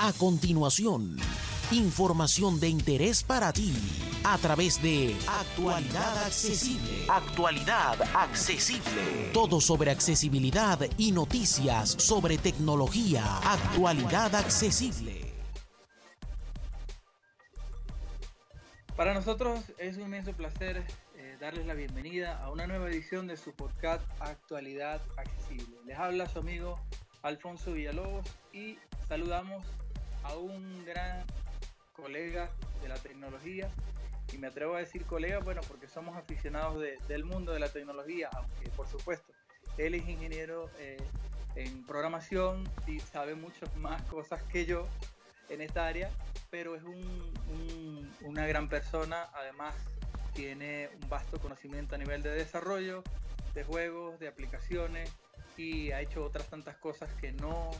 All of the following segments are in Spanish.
A continuación, información de interés para ti a través de Actualidad Accesible. Actualidad Accesible. Todo sobre accesibilidad y noticias sobre tecnología. Actualidad Accesible. Para nosotros es un inmenso placer eh, darles la bienvenida a una nueva edición de su podcast Actualidad Accesible. Les habla su amigo Alfonso Villalobos y saludamos a un gran colega de la tecnología, y me atrevo a decir colega, bueno, porque somos aficionados del mundo de la tecnología, aunque por supuesto, él es ingeniero eh, en programación y sabe muchas más cosas que yo en esta área, pero es una gran persona, además tiene un vasto conocimiento a nivel de desarrollo, de juegos, de aplicaciones y ha hecho otras tantas cosas que no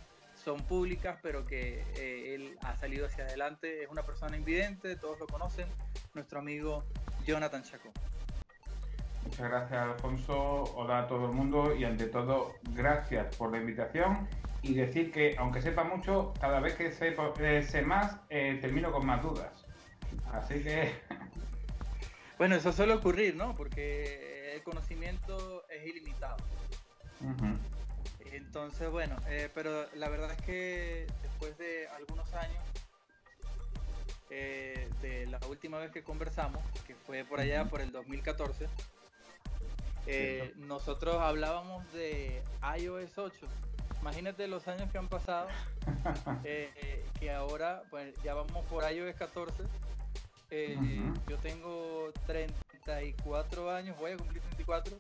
son públicas, pero que eh, él ha salido hacia adelante. Es una persona invidente, todos lo conocen, nuestro amigo Jonathan Chacón. Muchas gracias, Alfonso. Hola a todo el mundo y ante todo, gracias por la invitación y decir que, aunque sepa mucho, cada vez que sé, eh, más, eh, termino con más dudas. Así que... Bueno, eso suele ocurrir, ¿no? Porque el conocimiento es ilimitado. Entonces, bueno, eh, pero la verdad es que después de algunos años, eh, de la última vez que conversamos, que fue por allá por el 2014, eh, nosotros hablábamos de iOS 8. Imagínate los años que han pasado, que ahora pues, ya vamos por iOS 14. Yo tengo 34 años, voy a cumplir 34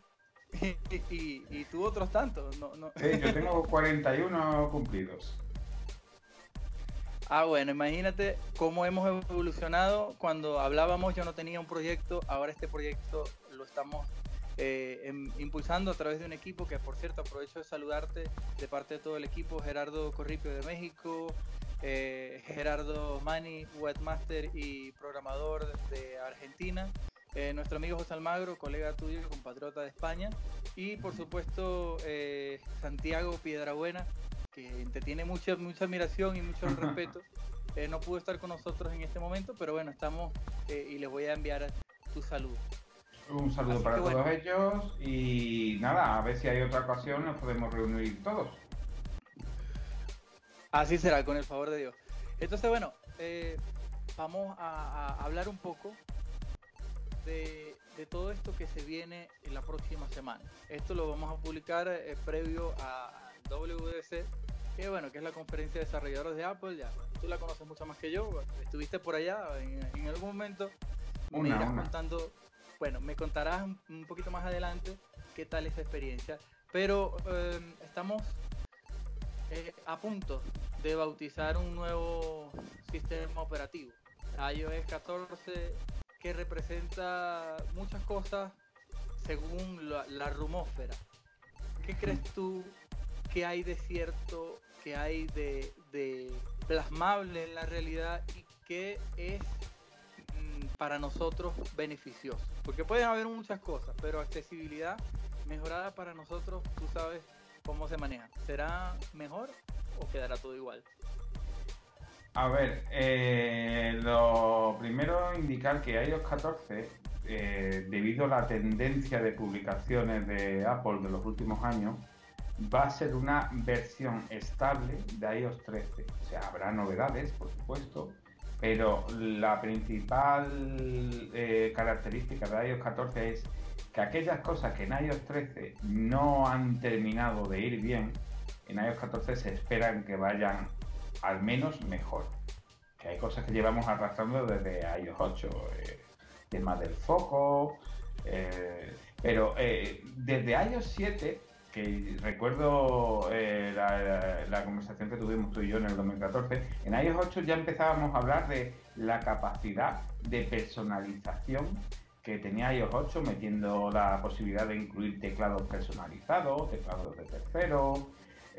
y, y, tú otros tantos. No, no. Sí, yo tengo 41 cumplidos. Ah, bueno, imagínate cómo hemos evolucionado. Cuando hablábamos yo no tenía un proyecto, ahora este proyecto lo estamos eh, em, impulsando a través de un equipo que, por cierto, aprovecho de saludarte de parte de todo el equipo, Gerardo Corripio de México, eh, Gerardo Mani, webmaster y programador de Argentina, eh, nuestro amigo José Almagro, colega tuyo, compatriota de España, y por supuesto eh, Santiago Piedrabuena, que te tiene mucha, mucha admiración y mucho respeto. Eh, no pudo estar con nosotros en este momento, pero bueno, estamos y les voy a enviar tu saludo. Un saludo para todos ellos y nada, a ver si hay otra ocasión nos podemos reunir todos. Así será, con el favor de Dios. Entonces, bueno, vamos a hablar un poco de, todo esto que se viene en la próxima semana. Esto lo vamos a publicar eh, previo a WDC, que bueno, que es la conferencia de desarrolladores de Apple. Ya, tú la conoces mucho más que yo, estuviste por allá en, algún momento. me irás contando, bueno, me contarás un, poquito más adelante qué tal esa experiencia. Pero em, estamos eh, a punto de bautizar un nuevo sistema operativo. iOS 14 que representa muchas cosas según la, rumósfera. ¿Qué crees tú que hay de cierto, que hay de, plasmable en la realidad y qué es mm, para nosotros beneficioso? Porque pueden haber muchas cosas, pero accesibilidad mejorada para nosotros, tú sabes cómo se maneja. ¿Será mejor o quedará todo igual? A ver, eh, lo primero indicar que iOS 14, eh, debido a la tendencia de publicaciones de Apple de los últimos años, va a ser una versión estable de iOS 13. O sea, habrá novedades, por supuesto, pero la principal eh, característica de iOS 14 es que aquellas cosas que en iOS 13 no han terminado de ir bien, en iOS 14 se esperan que vayan al menos mejor. Que hay cosas que llevamos arrastrando desde iOS 8, eh, tema del foco, eh, pero eh, desde iOS 7, que recuerdo la, la, conversación que tuvimos tú y yo en el 2014, en iOS 8 ya empezábamos a hablar de la capacidad de personalización que tenía iOS 8 metiendo la posibilidad de incluir teclados personalizados, teclados de tercero,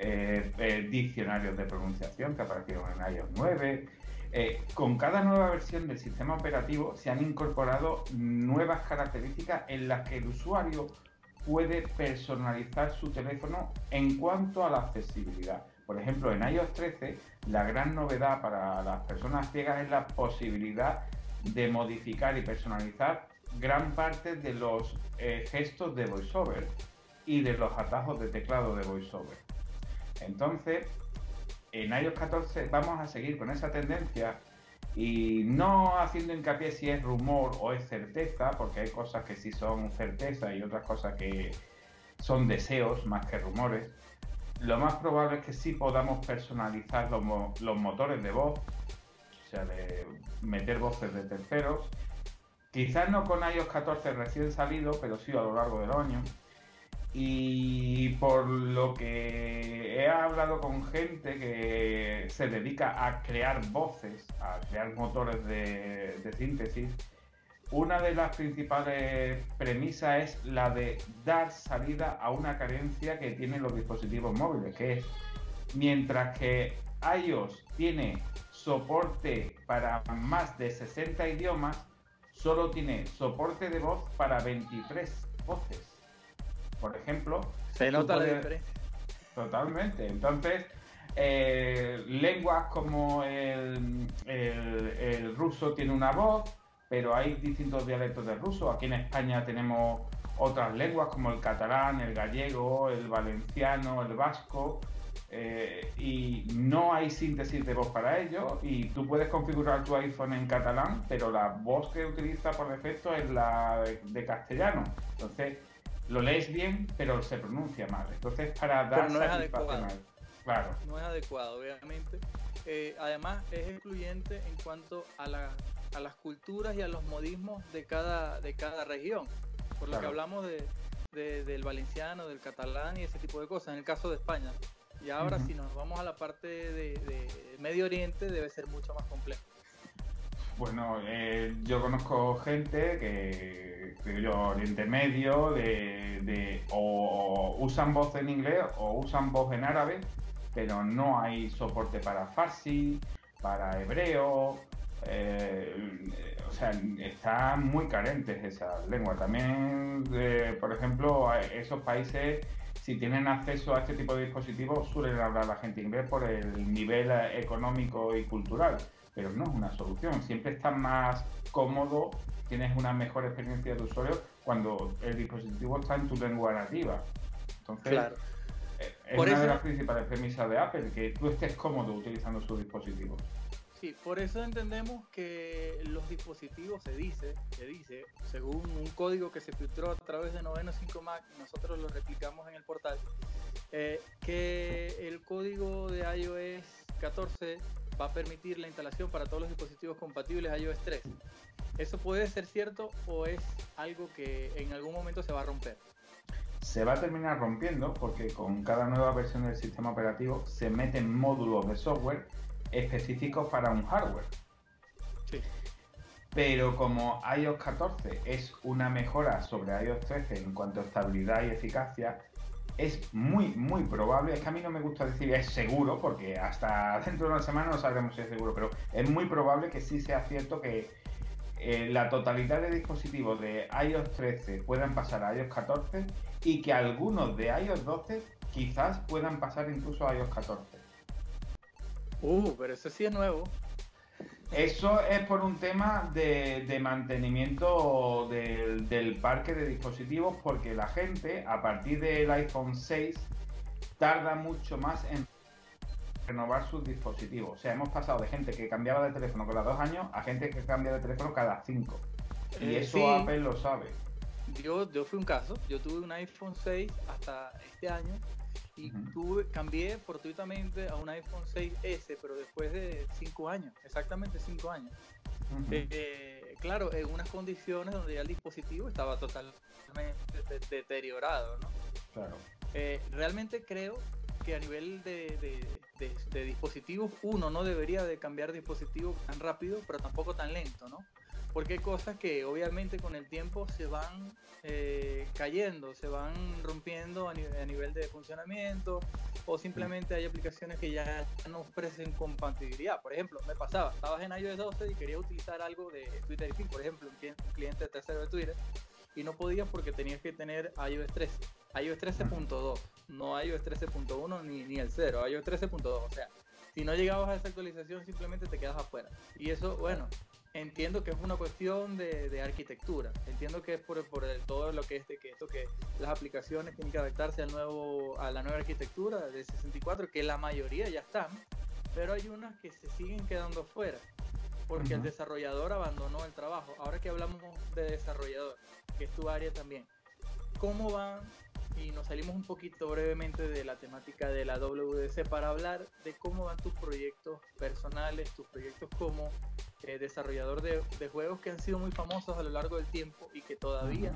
eh, eh, diccionarios de pronunciación que aparecieron en iOS 9. Eh, con cada nueva versión del sistema operativo se han incorporado nuevas características en las que el usuario puede personalizar su teléfono en cuanto a la accesibilidad. Por ejemplo, en iOS 13, la gran novedad para las personas ciegas es la posibilidad de modificar y personalizar gran parte de los gestos de VoiceOver y de los atajos de teclado de VoiceOver. Entonces, en iOS 14 vamos a seguir con esa tendencia y no haciendo hincapié si es rumor o es certeza, porque hay cosas que sí son certeza y otras cosas que son deseos más que rumores. Lo más probable es que sí podamos personalizar los, motores de voz, o sea, de meter voces de terceros. Quizás no con iOS 14 recién salido, pero sí a lo largo del año. Y por lo que he hablado con gente que se dedica a crear voces, a crear motores de, síntesis, una de las principales premisas es la de dar salida a una carencia que tienen los dispositivos móviles, que es mientras que iOS tiene soporte para más de 60 idiomas, solo tiene soporte de voz para 23 voces por ejemplo. Se nota la diferencia. Totalmente. Entonces, eh, lenguas como el, ruso tiene una voz, pero hay distintos dialectos del ruso. Aquí en España tenemos otras lenguas como el catalán, el gallego, el valenciano, el vasco. Eh, y no hay síntesis de voz para ello y tú puedes configurar tu iPhone en catalán, pero la voz que utiliza por defecto es la de castellano. Entonces, lo lees bien, pero se pronuncia mal. Entonces, para dar no es adecuado. Claro. No es adecuado, obviamente. Eh, además, es excluyente en cuanto a, la, a las culturas y a los modismos de cada, de cada región. Por lo que hablamos de, del valenciano, del catalán y ese tipo de cosas, en el caso de España. Y ahora, si nos vamos a la parte de Medio Oriente, debe ser mucho más complejo. Bueno, eh, yo conozco gente que, que yo, Oriente Medio, de, o usan voz en inglés o usan voz en árabe, pero no hay soporte para farsi, para hebreo, eh, o sea, están muy carentes esas lenguas. También, por ejemplo, esos países, si tienen acceso a este tipo de dispositivos, suelen hablar la gente inglés por el nivel económico y cultural pero no es una solución. Siempre estás más cómodo, tienes una mejor experiencia de usuario cuando el dispositivo está en tu lengua nativa. Entonces, claro. Eh, es una de las principales premisas de Apple, que tú estés cómodo utilizando su dispositivo. Sí, por eso entendemos que los dispositivos se dice, se dice, según un código que se filtró a través de Noveno 5 Mac, nosotros lo replicamos en el portal, eh, que el código de iOS 14 va a permitir la instalación para todos los dispositivos compatibles iOS 3. ¿Eso puede ser cierto o es algo que en algún momento se va a romper? Se va a terminar rompiendo porque con cada nueva versión del sistema operativo se meten módulos de software específicos para un hardware. Sí. Pero como iOS 14 es una mejora sobre iOS 13 en cuanto a estabilidad y eficacia, es muy, muy probable, es que a mí no me gusta decir es seguro, porque hasta dentro de una semana no sabremos si es seguro, pero es muy probable que sí sea cierto que eh, la totalidad de dispositivos de iOS 13 puedan pasar a iOS 14 y que algunos de iOS 12 quizás puedan pasar incluso a iOS 14. Uh, pero eso sí es nuevo. Eso es por un tema de, mantenimiento del, parque de dispositivos, porque la gente, a partir del iPhone 6, tarda mucho más en renovar sus dispositivos. O sea, hemos pasado de gente que cambiaba de teléfono cada dos años a gente que cambia de teléfono cada cinco. Y eh, eso Apple lo sabe. Yo, yo fui un caso, yo tuve un iPhone 6 hasta este año y tuve, cambié fortuitamente a un iPhone 6S, pero después de 5 años, exactamente 5 años. Eh, claro, en unas condiciones donde ya el dispositivo estaba totalmente deteriorado, ¿no? Claro. Eh, realmente creo que a nivel de, de, dispositivos, uno no debería de cambiar dispositivo tan rápido, pero tampoco tan lento, ¿no? Porque hay cosas que obviamente con el tiempo se van eh, cayendo, se van rompiendo a, nivel de funcionamiento o simplemente hay aplicaciones que ya no ofrecen compatibilidad. Por ejemplo, me pasaba, estabas en iOS 12 y quería utilizar algo de Twitter y por ejemplo, un cliente tercero de Twitter y no podías porque tenías que tener iOS 3. iOS 13.2, no iOS 13.1 ni, ni el 0, iOS 13.2. O sea, si no llegabas a esa actualización, simplemente te quedas afuera. Y eso, bueno, entiendo que es una cuestión de, arquitectura. Entiendo que es por, por todo lo que es de que esto que las aplicaciones tienen que adaptarse al nuevo, a la nueva arquitectura de 64, que la mayoría ya están, pero hay unas que se siguen quedando fuera porque el desarrollador abandonó el trabajo. Ahora que hablamos de desarrollador, que es tu área también, ¿cómo van? Y nos salimos un poquito brevemente de la temática de la WDC para hablar de cómo van tus proyectos personales, tus proyectos como eh, desarrollador de, juegos que han sido muy famosos a lo largo del tiempo y que todavía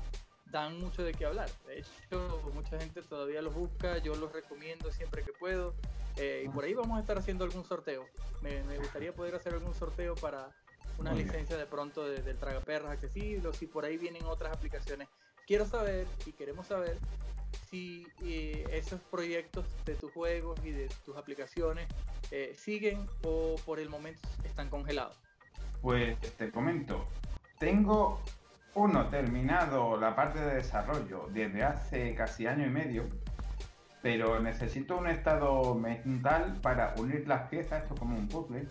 dan mucho de qué hablar. De hecho, mucha gente todavía los busca, yo los recomiendo siempre que puedo. Eh, y por ahí vamos a estar haciendo algún sorteo. Me, gustaría poder hacer algún sorteo para una licencia de pronto del Tragaperras accesible o si por ahí vienen otras aplicaciones. Quiero saber y queremos saber si eh, esos proyectos de tus juegos y de tus aplicaciones eh, siguen o por el momento están congelados. Pues te comento, tengo uno terminado la parte de desarrollo desde hace casi año y medio pero necesito un estado mental para unir las piezas, esto como un puzzle,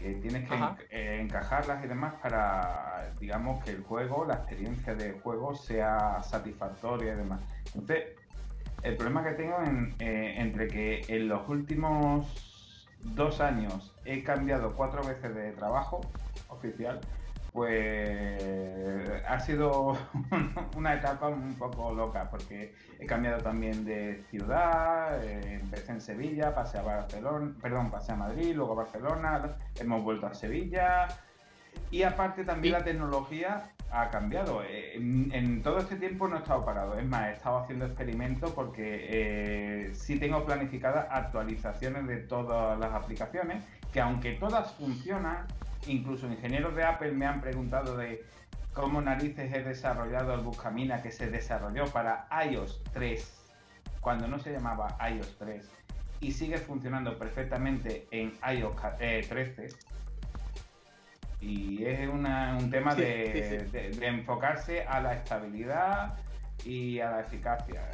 que tienes que eh, encajarlas y demás para, digamos, que el juego, la experiencia de juego sea satisfactoria y demás. Entonces, el problema que tengo en, eh, entre que en los últimos dos años he cambiado cuatro veces de trabajo oficial, pues ha sido una etapa un poco loca porque he cambiado también de ciudad, eh, empecé en Sevilla, pasé a Barcelona, perdón, pasé a Madrid, luego a Barcelona, hemos vuelto a Sevilla y aparte también la tecnología ha cambiado. Eh, en, todo este tiempo no he estado parado, es más, he estado haciendo experimentos porque eh, sí tengo planificadas actualizaciones de todas las aplicaciones que aunque todas funcionan, Incluso ingenieros de Apple me han preguntado de cómo narices he desarrollado el Buscamina que se desarrolló para iOS 3, cuando no se llamaba iOS 3, y sigue funcionando perfectamente en iOS 13. Eh, y es un tema de, enfocarse a la estabilidad y a la eficacia.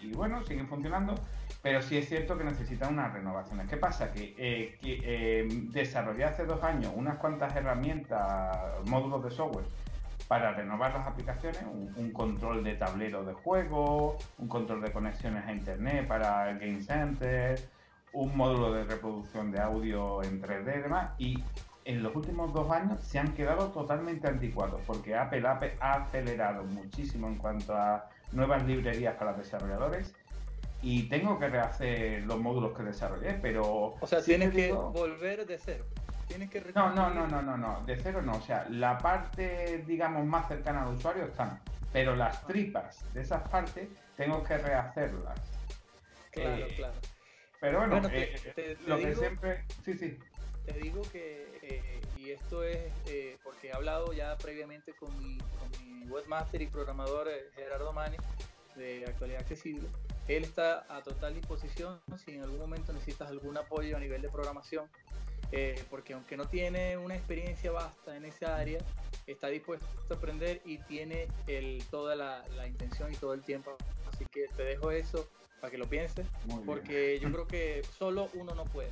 y bueno, siguen funcionando pero sí es cierto que necesitan unas renovaciones. ¿Qué pasa? Que, eh, eh, desarrollé hace dos años unas cuantas herramientas, módulos de software para renovar las aplicaciones, un, control de tablero de juego, un control de conexiones a internet para Game Center, un módulo de reproducción de audio en 3D y demás, y en los últimos dos años se han quedado totalmente anticuados, porque Apple, Apple ha acelerado muchísimo en cuanto a nuevas librerías para los desarrolladores y tengo que rehacer los módulos que desarrollé, pero... O sea, tienes que volver de cero. Tienes que no, no, no, no, no, no, de cero no. O sea, la parte, digamos, más cercana al usuario están, pero las ah. tripas de esas partes tengo que rehacerlas. Claro, eh, claro. Pero bueno, eh, lo que siempre... Sí, sí. Te digo que, eh, y esto es porque he hablado ya previamente con mi, con mi webmaster y programador Gerardo Mani de Actualidad Accesible, él está a total disposición si en algún momento necesitas algún apoyo a nivel de programación, eh, porque aunque no tiene una experiencia vasta en esa área, está dispuesto a aprender y tiene el, toda la, intención y todo el tiempo. Así que te dejo eso para que lo pienses, porque yo creo que solo uno no puede.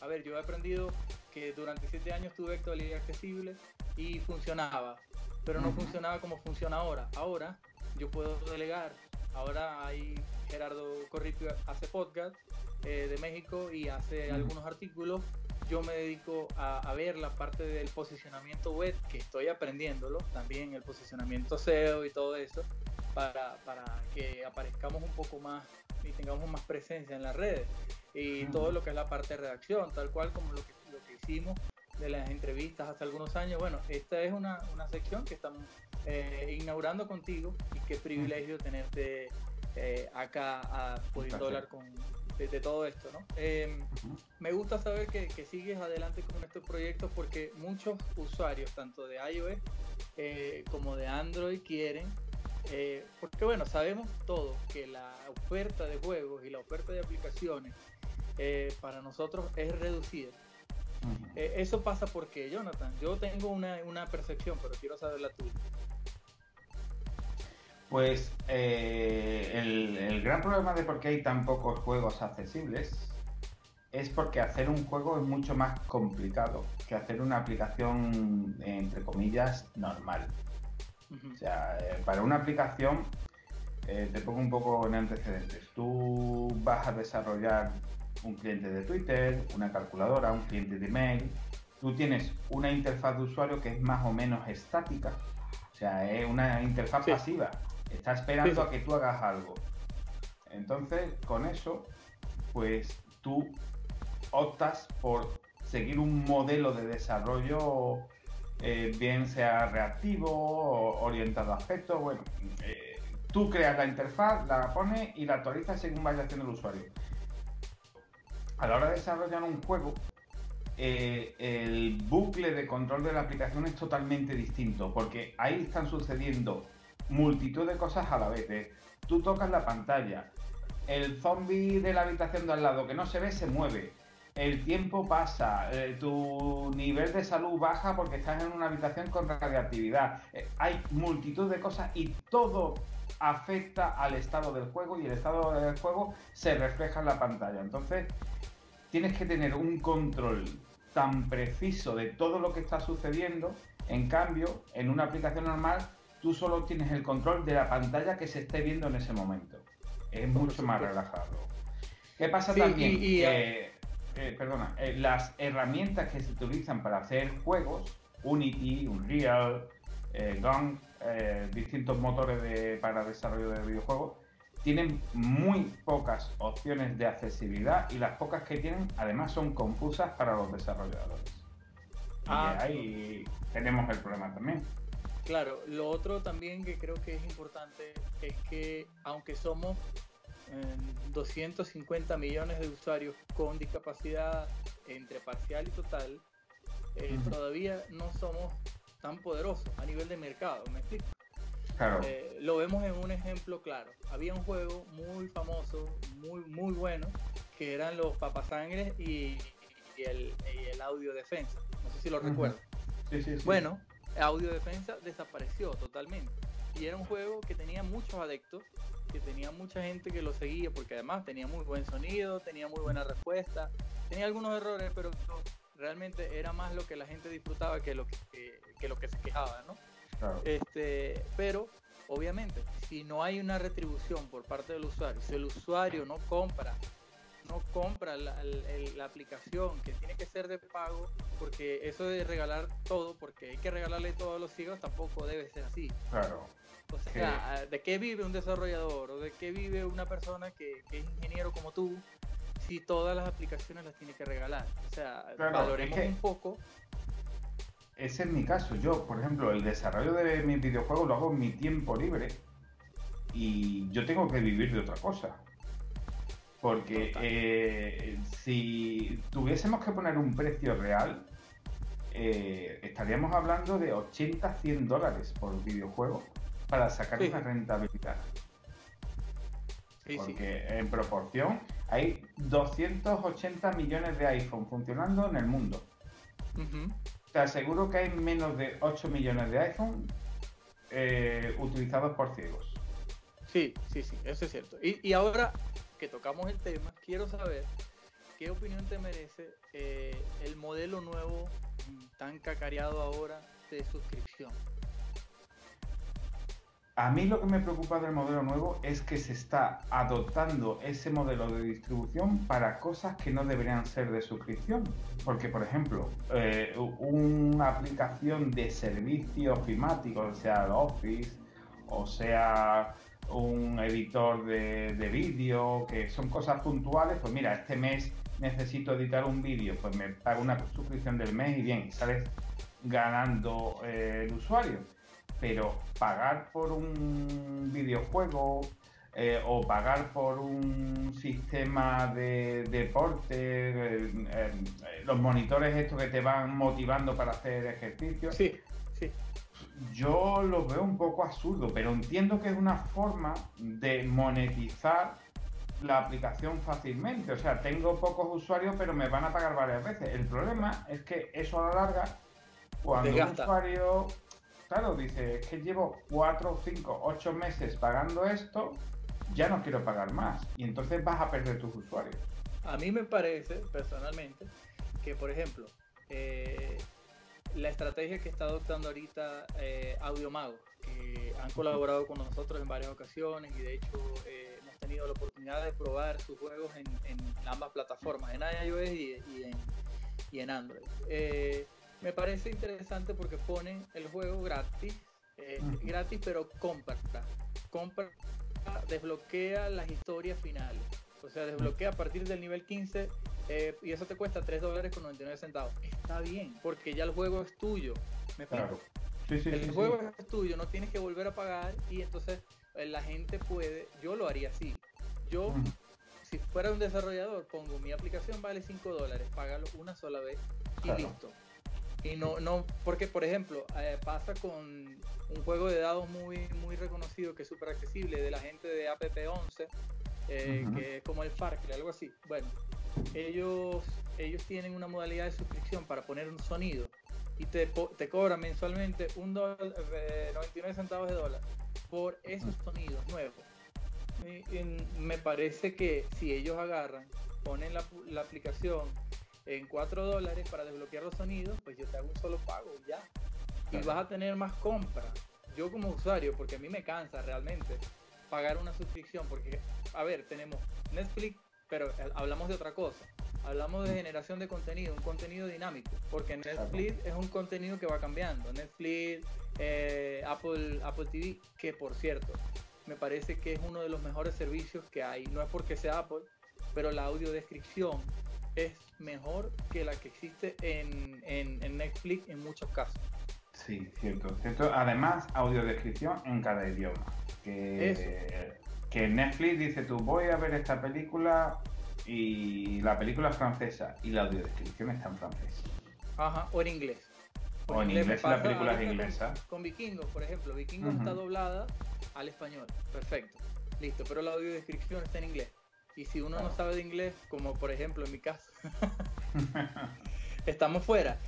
A ver, yo he aprendido que durante siete años tuve actualidad accesible y funcionaba, pero no funcionaba como funciona ahora. Ahora yo puedo delegar Ahora hay Gerardo Corripio hace podcast eh, de México y hace algunos artículos. Yo me dedico a, ver la parte del posicionamiento web, que estoy aprendiéndolo, también el posicionamiento SEO y todo eso, para, que aparezcamos un poco más y tengamos más presencia en las redes. Y todo lo que es la parte de redacción, tal cual como lo que, lo que hicimos de las entrevistas hace algunos años. Bueno, esta es una, una sección que estamos eh, inaugurando contigo y qué privilegio tenerte eh, acá a, pudiendo hablar con, de, todo esto. ¿no? Em, me gusta saber que, sigues adelante con estos proyectos porque muchos usuarios, tanto de iOS eh, como de Android, quieren porque bueno, sabemos todos que la oferta de juegos y la oferta de aplicaciones para nosotros es reducida. eso pasa porque, Jonathan, yo tengo una, una percepción, pero quiero saber la tuya. Pues eh, el, gran problema de por qué hay tan pocos juegos accesibles es porque hacer un juego es mucho más complicado que hacer una aplicación, entre comillas, normal. O sea, eh, para una aplicación, eh, te pongo un poco en antecedentes. Tú vas a desarrollar un cliente de Twitter, una calculadora, un cliente de email. Tú tienes una interfaz de usuario que es más o menos estática. O sea, es una interfaz pasiva. Está esperando a que tú hagas algo. Entonces, con eso, pues tú optas por seguir un modelo de desarrollo, eh, bien sea reactivo, o orientado a aspectos. Bueno, eh, tú creas la interfaz, la pones y la actualizas según vaya haciendo el usuario. A la hora de desarrollar un juego, eh, el bucle de control de la aplicación es totalmente distinto, porque ahí están sucediendo multitud de cosas a la vez. Tú tocas la pantalla, el zombie de la habitación de al lado que no se ve se mueve, el tiempo pasa, eh, tu nivel de salud baja porque estás en una habitación con radiactividad. Eh, hay multitud de cosas y todo afecta al estado del juego y el estado del juego se refleja en la pantalla. Entonces, tienes que tener un control tan preciso de todo lo que está sucediendo. En cambio, en una aplicación normal, tú solo tienes el control de la pantalla que se esté viendo en ese momento. Es mucho más relajado. ¿Qué pasa también? Eh, perdona, eh, las herramientas que se utilizan para hacer juegos, Unity, Unreal, eh, Gong, distintos motores para desarrollo de videojuegos, tienen muy pocas opciones de accesibilidad y las pocas que tienen además son confusas para los desarrolladores. y ah. ahí tenemos el problema también. Claro, lo otro también que creo que es importante es que aunque somos 250 millones de usuarios con discapacidad entre parcial y total, eh, todavía no somos tan poderosos a nivel de mercado, ¿me explico? Eh, lo vemos en un ejemplo claro. Había un juego muy famoso, muy, muy bueno, que eran los papasangres y, y, el, y el audio defensa. No sé si lo recuerdo. Bueno, audio defensa desapareció totalmente. Y era un juego que tenía muchos adeptos que tenía mucha gente que lo seguía porque además tenía muy buen sonido, tenía muy buena respuesta, tenía algunos errores, pero realmente era más lo que la gente disfrutaba que lo que, lo que se quejaba, ¿no? Este, pero obviamente, si no hay una retribución por parte del usuario, si el usuario no compra no compra la, la, aplicación que tiene que ser de pago porque eso de regalar todo porque hay que regalarle todo a los ciegos tampoco debe ser así claro o sea, ¿de qué vive un desarrollador o de qué vive una persona que, es ingeniero como tú si todas las aplicaciones las tiene que regalar? O sea, valoremos un poco. Ese es mi caso. Yo, por ejemplo, el desarrollo de mis videojuegos lo hago en mi tiempo libre y yo tengo que vivir de otra cosa. Porque eh, si tuviésemos que poner un precio real, eh, estaríamos hablando de 80, 100 dólares por videojuego para sacar una rentabilidad. Porque en proporción hay 280 millones de iPhone funcionando en el mundo. Te aseguro que hay menos de 8 millones de iPhone eh, utilizados por ciegos. Sí, sí, sí, eso es cierto. Y, ahora que tocamos el tema, quiero saber qué opinión te merece eh, el modelo nuevo tan cacareado ahora de suscripción. A mí lo que me preocupa del modelo nuevo es que se está adoptando ese modelo de distribución para cosas que no deberían ser de suscripción. Porque, por ejemplo, eh, una aplicación de servicio ofimático, o sea, el Office, o sea, un editor de, de vídeo, que son cosas puntuales, pues mira, este mes necesito editar un vídeo, pues me pago una suscripción del mes y bien, sales ganando eh, el usuario pero pagar por un videojuego eh, o pagar por un sistema de deporte, eh, los monitores estos que te van motivando para hacer ejercicio. Sí, sí. Yo lo veo un poco absurdo, pero entiendo que es una forma de monetizar la aplicación fácilmente. O sea, tengo pocos usuarios, pero me van a pagar varias veces. El problema es que eso a la larga, cuando un usuario claro, dice, es que llevo 4, 5, 8 meses pagando esto, ya no quiero pagar más. Y entonces vas a perder tus usuarios. A mí me parece, personalmente, que por ejemplo, eh, la estrategia que está adoptando ahorita eh, Audiomago, que han colaborado con nosotros en varias ocasiones y de hecho eh, hemos tenido la oportunidad de probar sus juegos en, ambas plataformas, en iOS y, en, y en, Android. Eh, me parece interesante porque ponen el juego gratis, gratis pero compra, compra, desbloquea las historias finales. O sea, desbloquea a partir del nivel 15 eh, y eso te cuesta 3 dólares con 99 centavos. Está bien, porque ya el juego es tuyo. ¿Me claro. el juego es tuyo, no tienes que volver a pagar y entonces eh, la gente puede, yo lo haría así. Yo, si fuera un desarrollador, pongo mi aplicación vale 5 dólares, págalo una sola vez y listo. Y no, no, porque por ejemplo, eh, pasa con un juego de dados muy, muy reconocido que es súper accesible de la gente de APP11, que es como el Far algo así. Bueno, ellos, ellos tienen una modalidad de suscripción para poner un sonido y te, te cobran mensualmente un dólar, 99 eh, centavos de dólar por esos sonidos nuevos. me parece que si ellos agarran, ponen la, la aplicación en 4 dólares para desbloquear los sonidos, pues yo te hago un solo pago ya. Y vas a tener más compras. Yo como usuario, porque a mí me cansa realmente pagar una suscripción, porque, a ver, tenemos Netflix pero hablamos de otra cosa. Hablamos de generación de contenido, un contenido dinámico, porque Netflix es un contenido que va cambiando. Netflix, eh, Apple, Apple TV, que por cierto, me parece que es uno de los mejores servicios que hay. No es porque sea Apple, pero la audiodescripción es mejor que la que existe en, en, Netflix en muchos casos. Sí, cierto, cierto. Además, audiodescripción en cada idioma. Que que Netflix dice tú voy a ver esta película y la película es francesa y la audiodescripción está en francés. Ajá, o en inglés. O, en inglés, la película es inglesa. Con, Vikingos, por ejemplo, Vikingos está doblada al español, perfecto, listo, pero la audiodescripción está en inglés. Y si uno no sabe de inglés, como por ejemplo en mi caso, estamos fuera.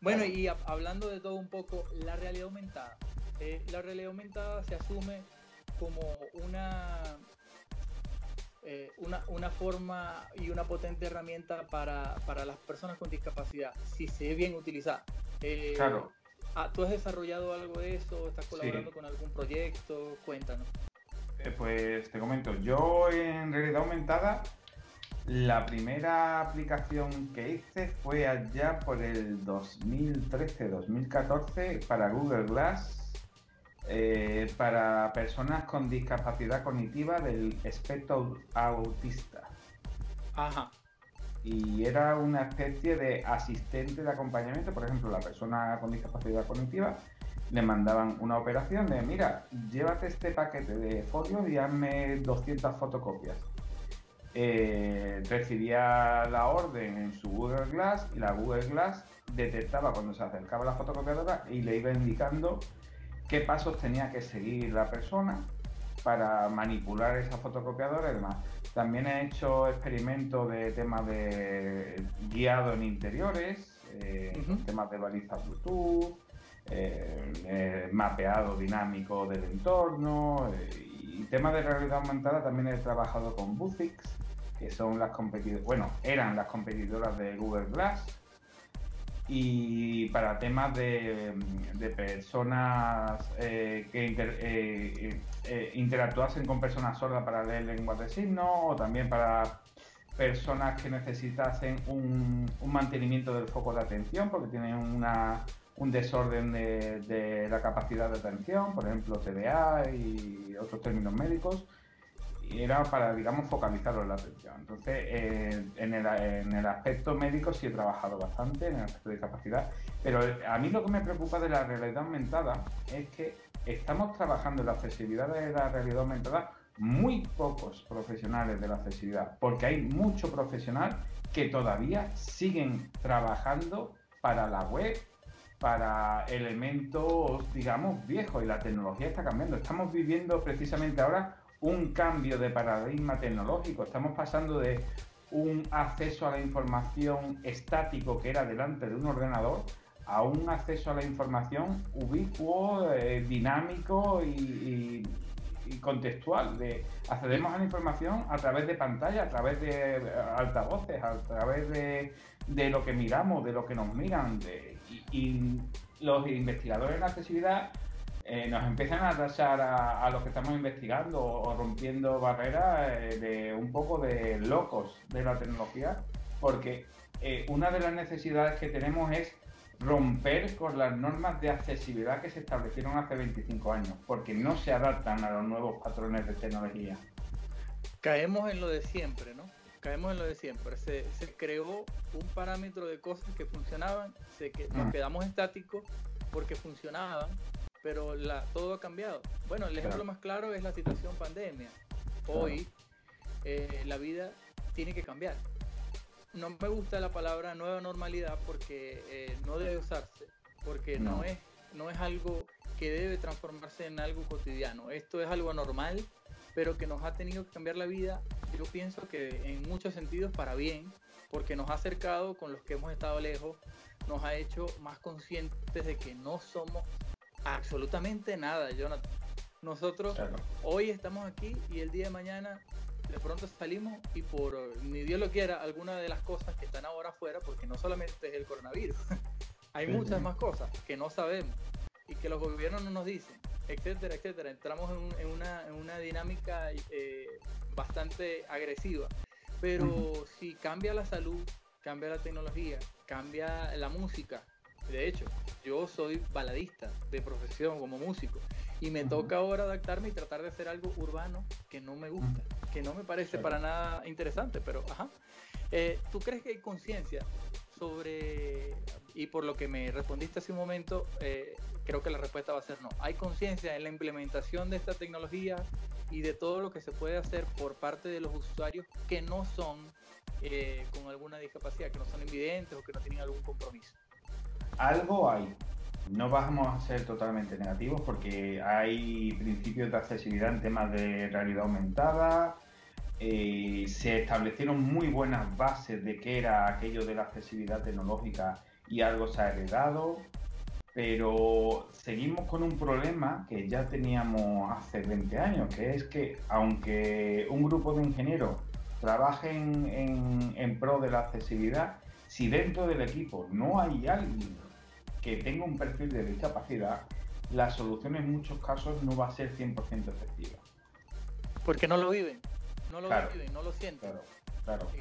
Bueno, y hablando de todo un poco, la realidad aumentada. Eh, la realidad aumentada se asume como una, eh, una, una, forma y una potente herramienta para, para, las personas con discapacidad, si se bien utilizada. Eh, claro. Ah, ¿Tú has desarrollado algo de eso? ¿Estás colaborando con algún proyecto? Cuéntanos. Eh, pues te comento, yo en realidad aumentada, la primera aplicación que hice fue allá por el 2013-2014 para Google Glass eh, para personas con discapacidad cognitiva del espectro autista. Ajá. Y era una especie de asistente de acompañamiento, por ejemplo, la persona con discapacidad cognitiva le mandaban una operación de, mira, llévate este paquete de folios y hazme 200 fotocopias. Eh, recibía la orden en su Google Glass y la Google Glass detectaba cuando se acercaba la fotocopiadora y le iba indicando qué pasos tenía que seguir la persona para manipular esa fotocopiadora y demás. También he hecho experimentos de temas de guiado en interiores, eh, temas de balizas Bluetooth, eh, mapeado dinámico del entorno y temas de realidad aumentada también he trabajado con Bufix, que son las competidoras, bueno, eran las competidoras de Google Glass. Y para temas de, personas eh, que eh, eh, interactuasen con personas sordas para leer lenguas de signos o también para personas que necesitasen un, mantenimiento del foco de atención porque tienen una, un desorden de, la capacidad de atención, por ejemplo TDA y otros términos médicos era para, digamos, focalizarlo en la atención. Entonces, eh, en, el, en, el, aspecto médico sí he trabajado bastante, en el aspecto de capacidad, pero a mí lo que me preocupa de la realidad aumentada es que estamos trabajando en la accesibilidad de la realidad aumentada muy pocos profesionales de la accesibilidad, porque hay mucho profesional que todavía siguen trabajando para la web, para elementos, digamos, viejos y la tecnología está cambiando. Estamos viviendo precisamente ahora un cambio de paradigma tecnológico. Estamos pasando de un acceso a la información estático que era delante de un ordenador a un acceso a la información ubicuo, eh, dinámico y, contextual. De, accedemos a la información a través de pantalla, a través de eh, altavoces, a través de, lo que miramos, de lo que nos miran. Y, los investigadores en accesibilidad eh, nos empiezan a tachar a, los que estamos investigando o, rompiendo barreras de un poco de locos de la tecnología, porque una de las necesidades que tenemos es romper con las normas de accesibilidad que se establecieron hace 25 años, porque no se adaptan a los nuevos patrones de tecnología. Caemos en lo de siempre, ¿no? Caemos en lo de siempre. Se, creó un parámetro de cosas que funcionaban, se que, nos mm. quedamos estáticos porque funcionaban, pero la, todo ha cambiado. Bueno, el ejemplo más claro es la situación pandemia. Hoy eh, la vida tiene que cambiar no me gusta la palabra nueva normalidad porque eh, no debe usarse, porque no. es, no es algo que debe transformarse en algo cotidiano. Esto es algo normal, pero que nos ha tenido que cambiar la vida, yo pienso que en muchos sentidos para bien, porque nos ha acercado con los que hemos estado lejos, nos ha hecho más conscientes de que no somos absolutamente nada, Jonathan. Nosotros hoy estamos aquí y el día de mañana de pronto salimos y por ni Dios lo quiera, alguna de las cosas que están ahora afuera, porque no solamente es el coronavirus, hay muchas más cosas que no sabemos y que los gobiernos no nos dicen, etcétera, etcétera. Entramos en, una, dinámica eh, bastante agresiva. Pero si cambia la salud, cambia la tecnología, cambia la música. De hecho, yo soy baladista de profesión como músico y me toca ahora adaptarme y tratar de hacer algo urbano que no me gusta que no me parece para nada interesante, pero ajá. Eh, ¿Tú crees que hay conciencia sobre, y por lo que me respondiste hace un momento, eh, creo que la respuesta va a ser no. ¿Hay conciencia en la implementación de esta tecnología y de todo lo que se puede hacer por parte de los usuarios que no son eh, con alguna discapacidad, que no son invidentes o que no tienen algún compromiso? Algo hay, no vamos a ser totalmente negativos porque hay principios de accesibilidad en temas de realidad aumentada. Eh, se establecieron muy buenas bases de qué era aquello de la accesibilidad tecnológica y algo se ha heredado, pero seguimos con un problema que ya teníamos hace 20 años, que es que aunque un grupo de ingenieros trabaje en, en pro de la accesibilidad, si dentro del equipo no hay alguien que tenga un perfil de discapacidad, la solución en muchos casos no va a ser 100% efectiva. Porque no lo viven, no lo viven, no lo sienten.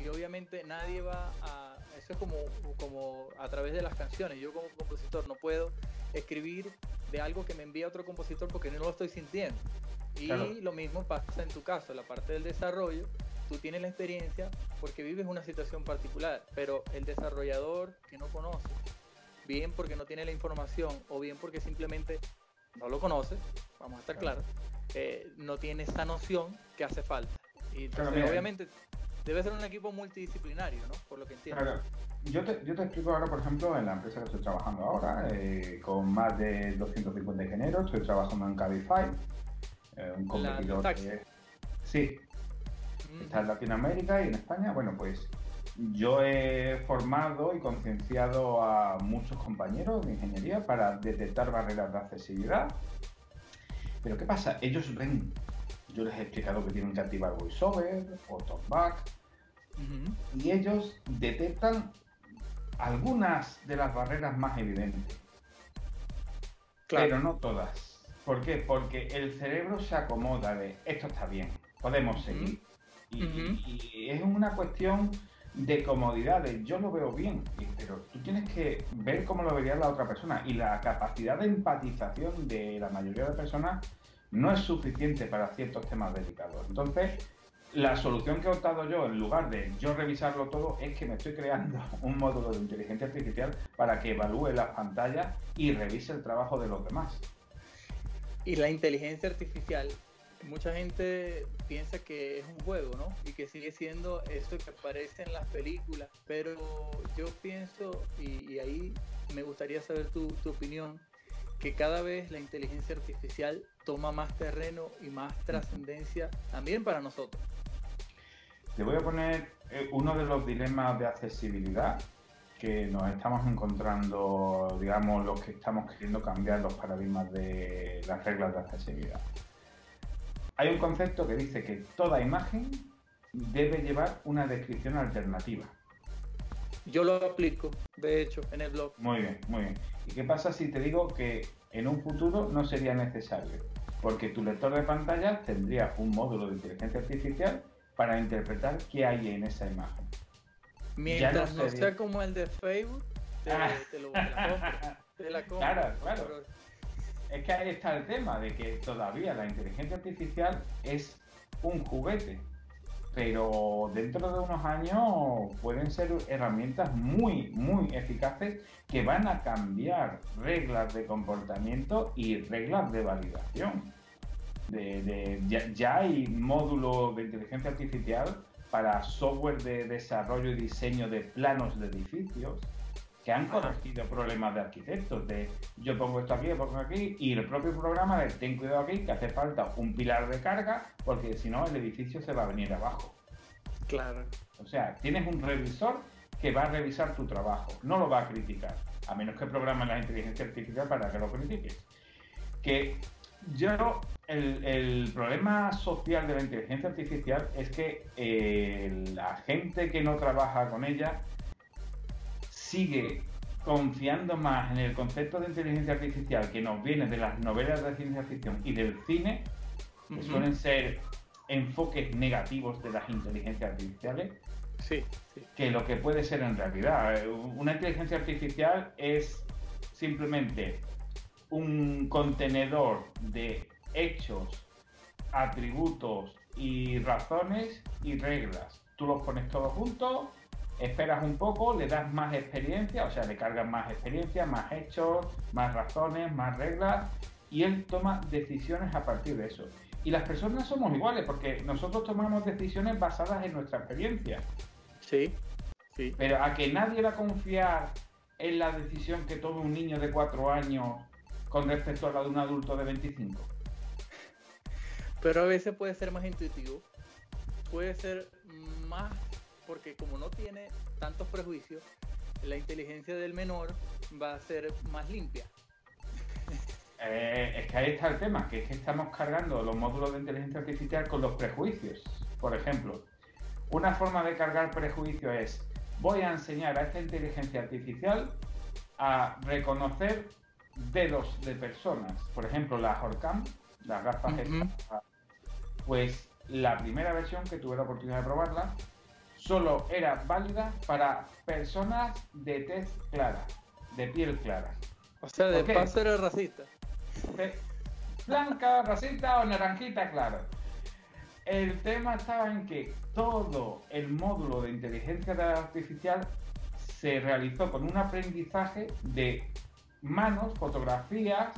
Y obviamente nadie va a... Eso es como, como a través de las canciones. Yo como compositor no puedo escribir de algo que me envía otro compositor porque no lo estoy sintiendo. Y lo mismo pasa en tu caso, la parte del desarrollo. Tú tienes la experiencia porque vives una situación particular, pero el desarrollador que no conoce bien porque no tiene la información o bien porque simplemente no lo conoce, vamos a estar claros, eh, no tiene esa noción que hace falta. Y obviamente debe ser un equipo multidisciplinario, ¿no? Por lo que entiendo. Yo te, yo te explico ahora, por ejemplo, en la empresa que estoy trabajando ahora, eh, con más de 250 ingenieros, estoy trabajando en Cabify, eh, un competidor que... Sí, está en Latinoamérica y en España. Bueno, pues yo he formado y concienciado a muchos compañeros de ingeniería para detectar barreras de accesibilidad. Pero ¿qué pasa? Ellos ven, yo les he explicado que tienen que activar VoiceOver o TalkBack, y ellos detectan algunas de las barreras más evidentes. Pero no todas. ¿Por qué? Porque el cerebro se acomoda de esto está bien, podemos seguir. y es una cuestión de comodidades, yo lo veo bien, pero tú tienes que ver cómo lo vería la otra persona y la capacidad de empatización de la mayoría de personas no es suficiente para ciertos temas delicados. Entonces, la solución que he optado yo, en lugar de yo revisarlo todo, es que me estoy creando un módulo de inteligencia artificial para que evalúe las pantallas y revise el trabajo de los demás. Y la inteligencia artificial mucha gente piensa que es un juego, ¿no? Y que sigue siendo esto que aparece en las películas. Pero yo pienso, y, ahí me gustaría saber tu, opinión, que cada vez la inteligencia artificial toma más terreno y más trascendencia también para nosotros. Te voy a poner eh, uno de los dilemas de accesibilidad que nos estamos encontrando, digamos, los que estamos queriendo cambiar los paradigmas de las reglas de accesibilidad. Hay un concepto que dice que toda imagen debe llevar una descripción alternativa. Yo lo aplico, de hecho, en el blog. Muy bien, muy bien. ¿Y qué pasa si te digo que en un futuro no sería necesario? Porque tu lector de pantalla tendría un módulo de inteligencia artificial para interpretar qué hay en esa imagen. Mientras no, sea como el de Facebook, te, ah. lo, la compro, Claro, claro. Es que ahí está el tema de que todavía la inteligencia artificial es un juguete pero dentro de unos años pueden ser herramientas muy, muy eficaces que van a cambiar reglas de comportamiento y reglas de validación. ya, hay módulos de inteligencia artificial para software de desarrollo y diseño de planos de edificios que han corregido problemas de arquitectos, de yo pongo esto aquí, yo pongo aquí, y el propio programa de ten cuidado aquí, que hace falta un pilar de carga, porque si no el edificio se va a venir abajo. Claro. O sea, tienes un revisor que va a revisar tu trabajo, no lo va a criticar, a menos que programes la inteligencia artificial para que lo critiques. Que yo, el, problema social de la inteligencia artificial es que eh, la gente que no trabaja con ella sigue confiando más en el concepto de inteligencia artificial que nos viene de las novelas de ciencia ficción y del cine, que suelen ser enfoques negativos de las inteligencias artificiales, sí, que lo que puede ser en realidad. Una inteligencia artificial es simplemente un contenedor de hechos, atributos y razones y reglas. Tú los pones todos juntos esperas un poco, le das más experiencia, o sea, le cargas más experiencia, más hechos, más razones, más reglas, y él toma decisiones a partir de eso. Y las personas somos iguales, porque nosotros tomamos decisiones basadas en nuestra experiencia. Sí, sí. Pero a que nadie va a confiar en la decisión que tome un niño de cuatro años con respecto a la de un adulto de 25. Pero a veces puede ser más intuitivo, puede ser más porque como no tiene tantos prejuicios, la inteligencia del menor va a ser más limpia. Eh, es que ahí está el tema, que es que estamos cargando los módulos de inteligencia artificial con los prejuicios. Por ejemplo, una forma de cargar prejuicios es, voy a enseñar a esta inteligencia artificial a reconocer dedos de personas. Por ejemplo, la Horcam, las gafas pues la primera versión que tuve la oportunidad de probarla, solo era válida para personas de tez clara, de piel clara. O sea, de paso era racista. Blanca, racista o naranjita, claro. El tema estaba en que todo el módulo de inteligencia artificial se realizó con un aprendizaje de manos, fotografías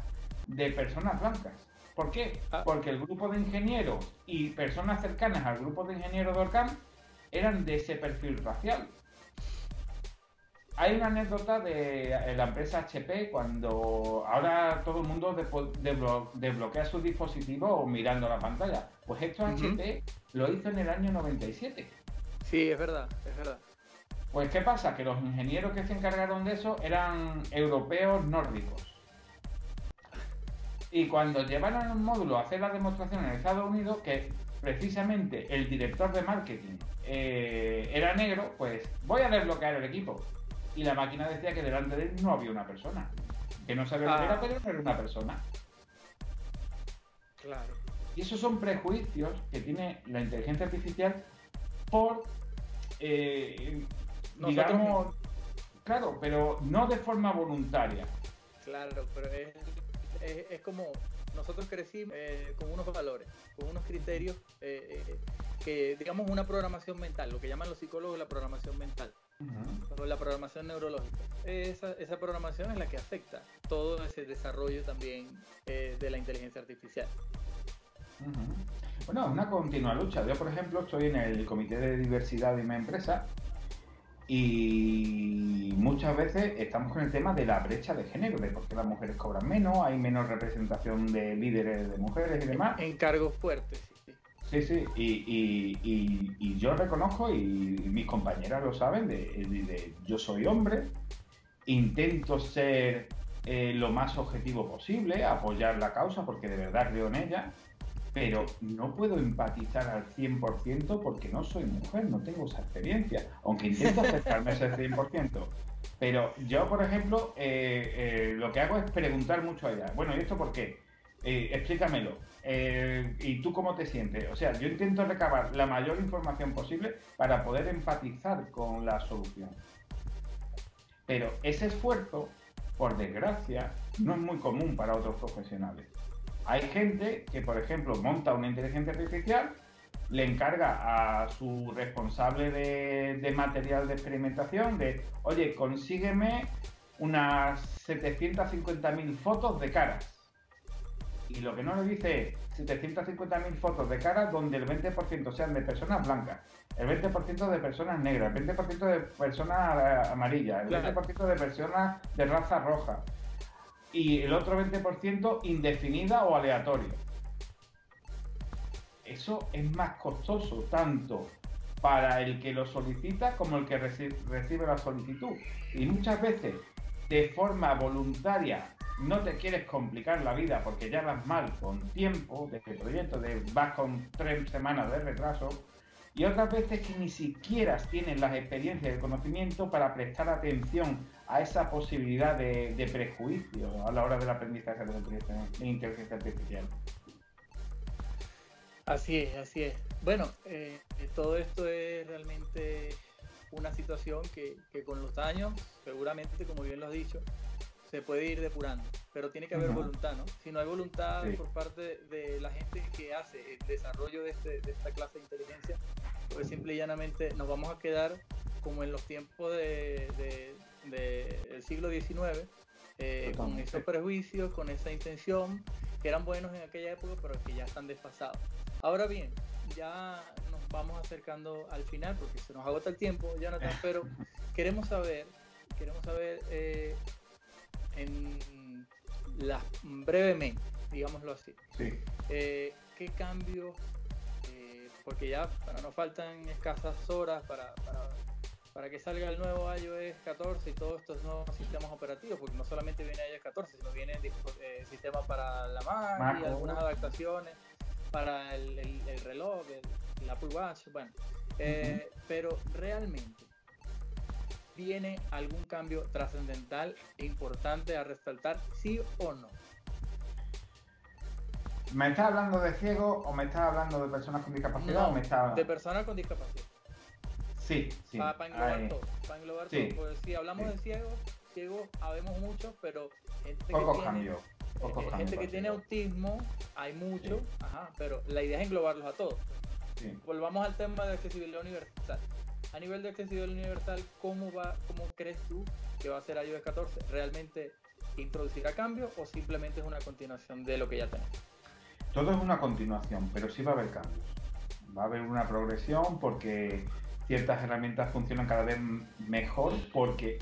de personas blancas. ¿Por qué? Ah. Porque el grupo de ingenieros y personas cercanas al grupo de ingenieros de Orcam eran de ese perfil racial. Hay una anécdota de la empresa HP cuando ahora todo el mundo desbloquea su dispositivo mirando la pantalla. Pues esto HP lo hizo en el año 97. Sí, es verdad, es verdad. Pues ¿qué pasa? Que los ingenieros que se encargaron de eso eran europeos nórdicos. Y cuando llevaron un módulo a hacer la demostración en Estados Unidos, que precisamente el director de marketing eh, era negro, pues voy a desbloquear el equipo. Y la máquina decía que delante de él no había una persona. Que no sabía lo que era, ah. pero no era una persona. Claro. Y esos son prejuicios que tiene la inteligencia artificial por, eh, digamos, claro, pero no de forma voluntaria. Claro, pero es, es como nosotros crecimos eh, con unos valores, con unos criterios eh, eh, que, digamos, una programación mental, lo que llaman los psicólogos la programación mental, o la programación neurológica. Esa, esa, programación es la que afecta todo ese desarrollo también de la inteligencia artificial. Bueno, es una continua lucha. Yo, por ejemplo, estoy en el comité de diversidad de mi empresa y muchas veces estamos con el tema de la brecha de género, de por qué las mujeres cobran menos, hay menos representación de líderes de mujeres y demás. En cargos fuertes, sí. Sí, sí, y, yo reconozco, y, mis compañeras lo saben, de, yo soy hombre, intento ser eh, lo más objetivo posible, apoyar la causa porque de verdad creo en ella, pero no puedo empatizar al 100% porque no soy mujer, no tengo esa experiencia, aunque intento acercarme a ese 100%. Pero yo, por ejemplo, eh, eh, lo que hago es preguntar mucho a ella. Bueno, ¿y esto por qué? Eh. ¿Y tú cómo te sientes? O sea, yo intento recabar la mayor información posible para poder empatizar con la solución. Pero ese esfuerzo, por desgracia, no es muy común para otros profesionales. Hay gente que, por ejemplo, monta una inteligencia artificial, le encarga a su responsable de, material de experimentación de, oye, consígueme unas 750.000 fotos de caras. Y lo que no le dice es 750.000 fotos de caras donde el 20% sean de personas blancas, el 20% de personas negras, el 20% de personas eh, amarillas, el 20% de personas de raza roja, y el otro 20% indefinida o aleatoria. Eso es más costoso tanto para el que lo solicita como el que recibe la solicitud. Y muchas veces, de forma voluntaria, no te quieres complicar la vida porque ya vas mal con tiempo de este proyecto, de, vas con tres semanas de retraso, y otras veces que ni siquiera tienes las experiencias y el conocimiento para prestar atención a esa posibilidad de, prejuicio a la hora del aprendizaje de inteligencia artificial. Así es, así es. Bueno, eh, todo esto es realmente una situación que, con los años, seguramente, como bien lo has dicho, se puede ir depurando, pero tiene que haber voluntad, ¿no? Si no hay voluntad por parte de la gente que hace el desarrollo de, este, de esta clase de inteligencia, pues simple y llanamente nos vamos a quedar como en los tiempos de, del siglo XIX, eh, con esos prejuicios, con esa intención, que eran buenos en aquella época, pero que ya están desfasados. Ahora bien, ya nos vamos acercando al final, porque se nos agota el tiempo, Jonathan, pero queremos saber, queremos saber eh, en la, brevemente, digámoslo así, eh, qué cambios, porque ya para no faltan escasas horas para, para para que salga el nuevo iOS 14 y todos estos nuevos sistemas operativos, porque no solamente viene iOS 14, sino viene el eh, sistema para la Mac, y algunas adaptaciones para el, reloj, el, Apple Watch, bueno. Eh, pero realmente, ¿viene algún cambio trascendental e importante a resaltar, sí o no? ¿Me estás hablando de ciegos o me estás hablando de personas con discapacidad o me estás... De personas con discapacidad. Sí, sí. Para, englobar todo. Para englobar todo. Pues si hablamos de ciegos, ciegos habemos muchos, pero gente que tiene, eh, gente que tiene autismo, hay muchos, ajá, pero la idea es englobarlos a todos. Volvamos al tema de accesibilidad universal. A nivel de accesibilidad universal, ¿cómo va, cómo crees tú que va a ser iOS 14? ¿Realmente introducirá cambios o simplemente es una continuación de lo que ya tenemos? Todo es una continuación, pero sí va a haber cambios. Va a haber una progresión porque ciertas herramientas funcionan cada vez mejor porque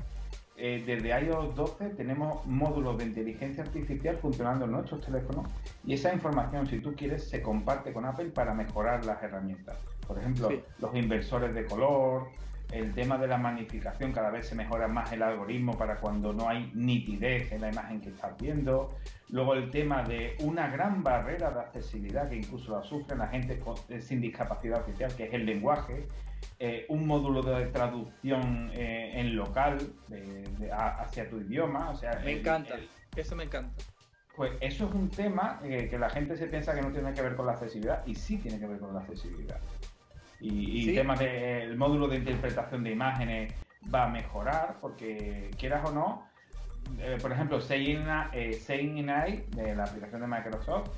eh, desde iOS 12 tenemos módulos de inteligencia artificial funcionando en nuestros teléfonos y esa información, si tú quieres, se comparte con Apple para mejorar las herramientas. Por ejemplo, los inversores de color, el tema de la magnificación, cada vez se mejora más el algoritmo para cuando no hay nitidez en la imagen que estás viendo. Luego el tema de una gran barrera de accesibilidad que incluso la sufren la gente eh, sin discapacidad oficial, que es el lenguaje. Eh, un módulo de traducción eh, en local hacia tu idioma. O sea, me encanta, eso me encanta. Pues eso es un tema que la gente se piensa que no tiene que ver con la accesibilidad y sí tiene que ver con la accesibilidad. Y, el tema del módulo de interpretación de imágenes va a mejorar porque quieras o no, eh, por ejemplo, Saying, eh, de la aplicación de Microsoft,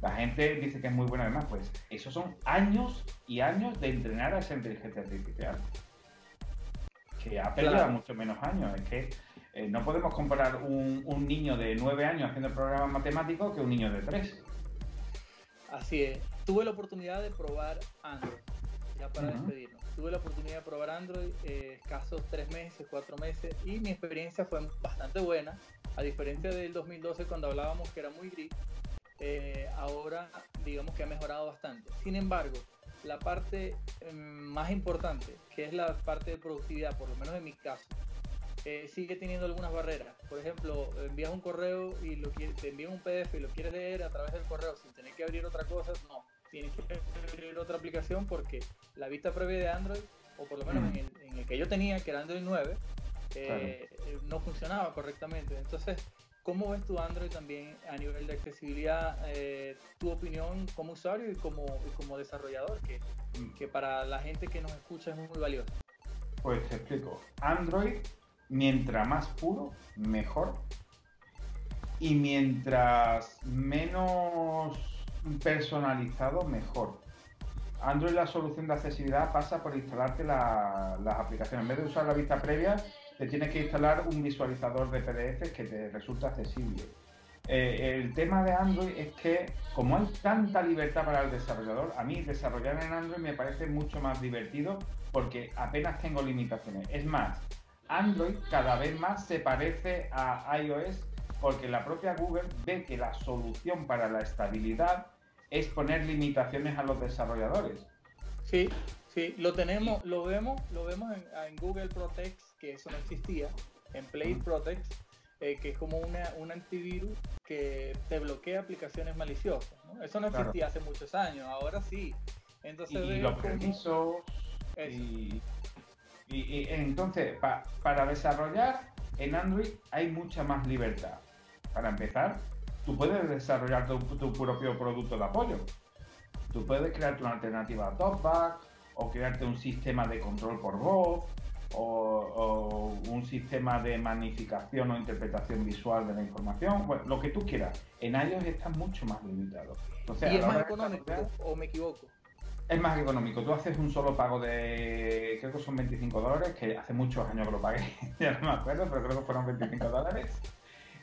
la gente dice que es muy buena además, pues esos son años y años de entrenar a esa inteligencia artificial. Que ha perdido mucho menos años. Es que eh, no podemos comparar un, un, niño de 9 años haciendo programas matemáticos que un niño de 3. Así es. Tuve la oportunidad de probar Android para despedirnos. Tuve la oportunidad de probar Android eh, escasos tres meses, cuatro meses, y mi experiencia fue bastante buena, a diferencia del 2012 cuando hablábamos que era muy gris. eh, ahora digamos que ha mejorado bastante. Sin embargo, la parte em, más importante, que es la parte de productividad, por lo menos en mi caso, eh, sigue teniendo algunas barreras. Por ejemplo, envías un correo y lo te envían un PDF y lo quieres leer a través del correo sin tener que abrir otra cosa, no. Tienes que abrir otra aplicación porque la vista previa de Android, o por lo menos mm. en, el, que yo tenía, que era Android 9, eh, no funcionaba correctamente. Entonces, ¿cómo ves tu Android también a nivel de accesibilidad? Eh, tu opinión como usuario y como, como desarrollador, que, mm. que para la gente que nos escucha es muy valioso. Pues te explico. Android mientras más puro, mejor. Y mientras menos personalizado, mejor. Android la solución de accesibilidad pasa por instalarte las aplicaciones. En vez de usar la vista previa, te tienes que instalar un visualizador de PDF que te resulta accesible. Eh, el tema de Android es que como hay tanta libertad para el desarrollador, a mí desarrollar en Android me parece mucho más divertido porque apenas tengo limitaciones. Es más, Android cada vez más se parece a iOS porque la propia Google ve que la solución para la estabilidad es poner limitaciones a los desarrolladores. Sí, sí, lo tenemos, lo vemos, lo vemos en, Google Protect, que eso no existía, en Play Protect, eh, que es como una, un antivirus que te bloquea aplicaciones maliciosas. Eso no existía hace muchos años, ahora sí. Entonces, y los permisos y y, entonces, para desarrollar en Android hay mucha más libertad. Para empezar, tú puedes desarrollar tu, propio producto de apoyo. Tú puedes crearte una alternativa a TalkBack o crearte un sistema de control por voz o, un sistema de magnificación o interpretación visual de la información, bueno, lo que tú quieras. En iOS está mucho más limitado. ¿Y es más económico o me equivoco? es más económico. Tú haces un solo pago de, creo que son 25 dólares, que hace muchos años que lo pagué, ya no me acuerdo, pero creo que fueron 25 dólares.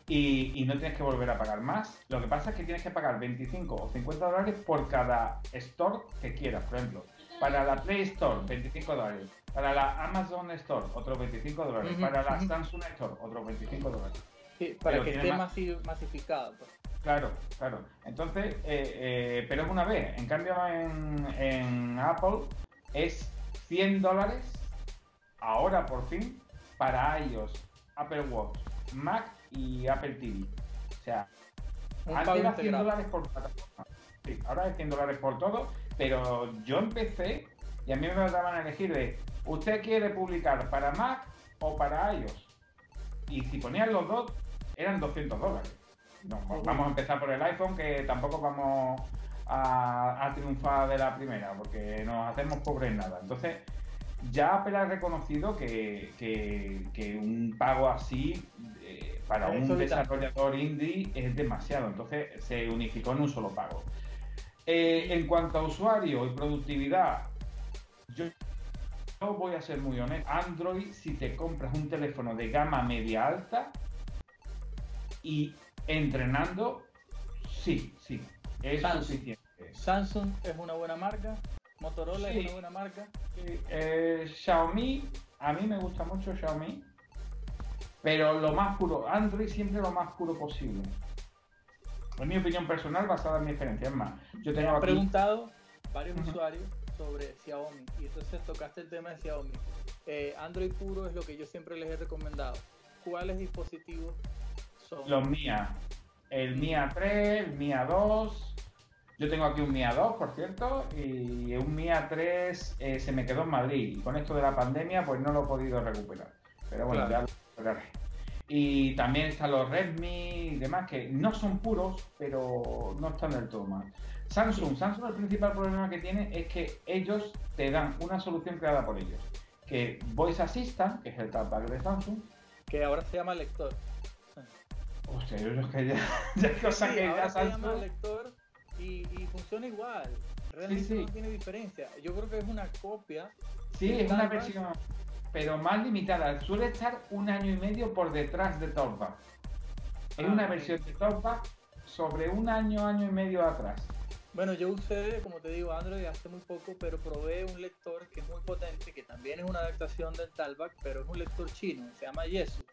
Y, no tienes que volver a pagar más. Lo que pasa es que tienes que pagar 25 o 50 dólares por cada store que quieras. Por ejemplo, para la Play Store, 25 dólares. Para la Amazon Store, otros 25 dólares. para la Samsung Store, otros 25 dólares. Sí, para que esté masificado. Pues. Claro, claro. Entonces, eh, eh, pero es una vez. En cambio, en, Apple es 100 dólares, ahora por fin, para iOS, Apple Watch, Mac y Apple TV. O sea, antes era 100 dólares por plataforma. Sí, ahora es 100 dólares por todo, pero yo empecé y a mí me daban a elegir de, ¿usted quiere publicar para Mac o para iOS? Y si ponían los dos, eran 200 dólares vamos a empezar por el iPhone, que tampoco vamos a, triunfar de la primera, porque nos hacemos pobres nada. Entonces, ya Apple ha reconocido que, un pago así para un desarrollador indie es demasiado. Entonces, se unificó en un solo pago. Eh, en cuanto a usuario y productividad, yo voy a ser muy honesto. Android, si te compras un teléfono de gama media alta y Entrenando, sí, sí, es suficiente. Samsung es una buena marca, Motorola es una buena marca. Eh, Xiaomi, a mí me gusta mucho Xiaomi, pero lo más puro, Android siempre lo más puro posible. Es mi opinión personal basada en mi experiencia. Es más, yo tengo me preguntado varios usuarios sobre Xiaomi y entonces tocaste el tema de Xiaomi. Eh, Android puro es lo que yo siempre les he recomendado. ¿Cuáles dispositivos los Mia. El Mia 3, el Mia 2. Yo tengo aquí un Mia 2, por cierto, y un Mia 3 eh, se me quedó en Madrid. Y con esto de la pandemia, pues no lo he podido recuperar. Pero bueno, ya Y también están los Redmi y demás, que no son puros, pero no están del todo mal. Samsung, Samsung el principal problema que tiene es que ellos te dan una solución creada por ellos. Que Voice Assistant, que es el tablet de Samsung. Que ahora se llama lector. Hostia, yo es que ya, ya cosa que ya se llama lector y, y, funciona igual. Realmente no tiene diferencia. Yo creo que es una copia. Sí, es una versión, pero más limitada. Suele estar un año y medio por detrás de TalkBack. Es una ah, versión de TalkBack sobre un año, año y medio atrás. Bueno, yo usé, como te digo, Android hace muy poco, pero probé un lector que es muy potente, que también es una adaptación del Talkback, pero es un lector chino, se llama Yesu.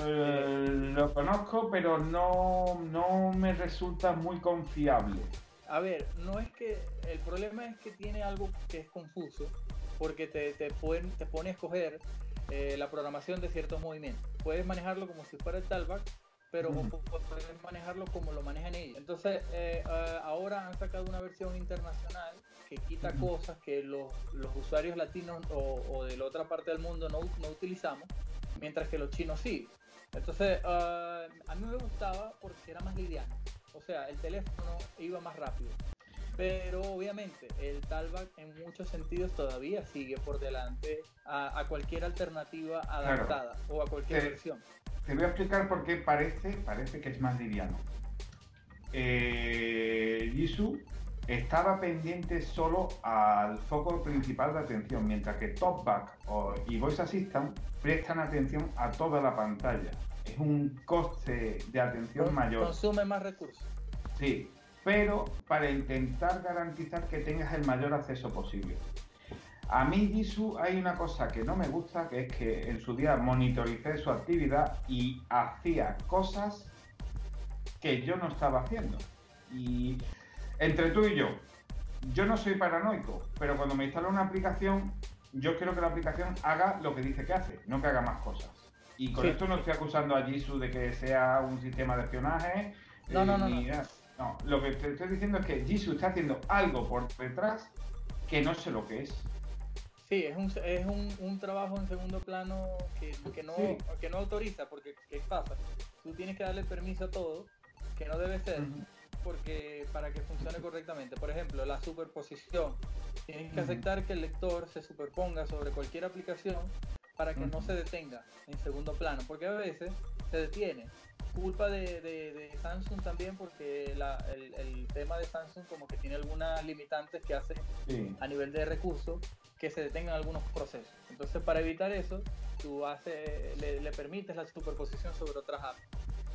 Eh, lo conozco, pero no, no me resulta muy confiable. A ver, no es que. El problema es que tiene algo que es confuso, porque te, te, pueden, te pone a escoger eh, la programación de ciertos movimientos. Puedes manejarlo como si fuera el talback, pero puedes manejarlo como lo manejan ellos. Entonces, eh, ahora han sacado una versión internacional que quita cosas que los, los usuarios latinos o, o, de la otra parte del mundo no, no utilizamos, mientras que los chinos sí. Entonces, a mí me gustaba porque era más liviano. O sea, el teléfono iba más rápido. Pero obviamente el Talback en muchos sentidos todavía sigue por delante a, a cualquier alternativa adaptada o a cualquier versión. Te voy a explicar por qué parece, parece que es más liviano. Eh, Jisoo estaba pendiente solo al foco principal de atención, mientras que TalkBack y Voice Assistant prestan atención a toda la pantalla. Es un coste de atención mayor. Consume más recursos. Sí, pero para intentar garantizar que tengas el mayor acceso posible. A mí, Jisoo, hay una cosa que no me gusta, que es que en su día monitoricé su actividad y hacía cosas que yo no estaba haciendo. Y entre tú y yo, yo no soy paranoico, pero cuando me instalo una aplicación, yo quiero que la aplicación haga lo que dice que hace, no que haga más cosas. Y con esto no estoy acusando a Jisoo de que sea un sistema de espionaje. No, no, no, no. Lo que te estoy diciendo es que Jisoo está haciendo algo por detrás que no sé lo que es. Sí, es un, es un, un trabajo en segundo plano que, que no, que no autoriza, porque ¿qué pasa? Tú tienes que darle permiso a todo, que no debe ser, porque para que funcione correctamente. Por ejemplo, la superposición. Tienes que aceptar que el lector se superponga sobre cualquier aplicación para que no se detenga en segundo plano, porque a veces se detiene culpa de, Samsung también porque el, tema de Samsung como que tiene algunas limitantes que hace a nivel de recursos que se detengan algunos procesos. Entonces para evitar eso, tú hace, le, permites la superposición sobre otras apps.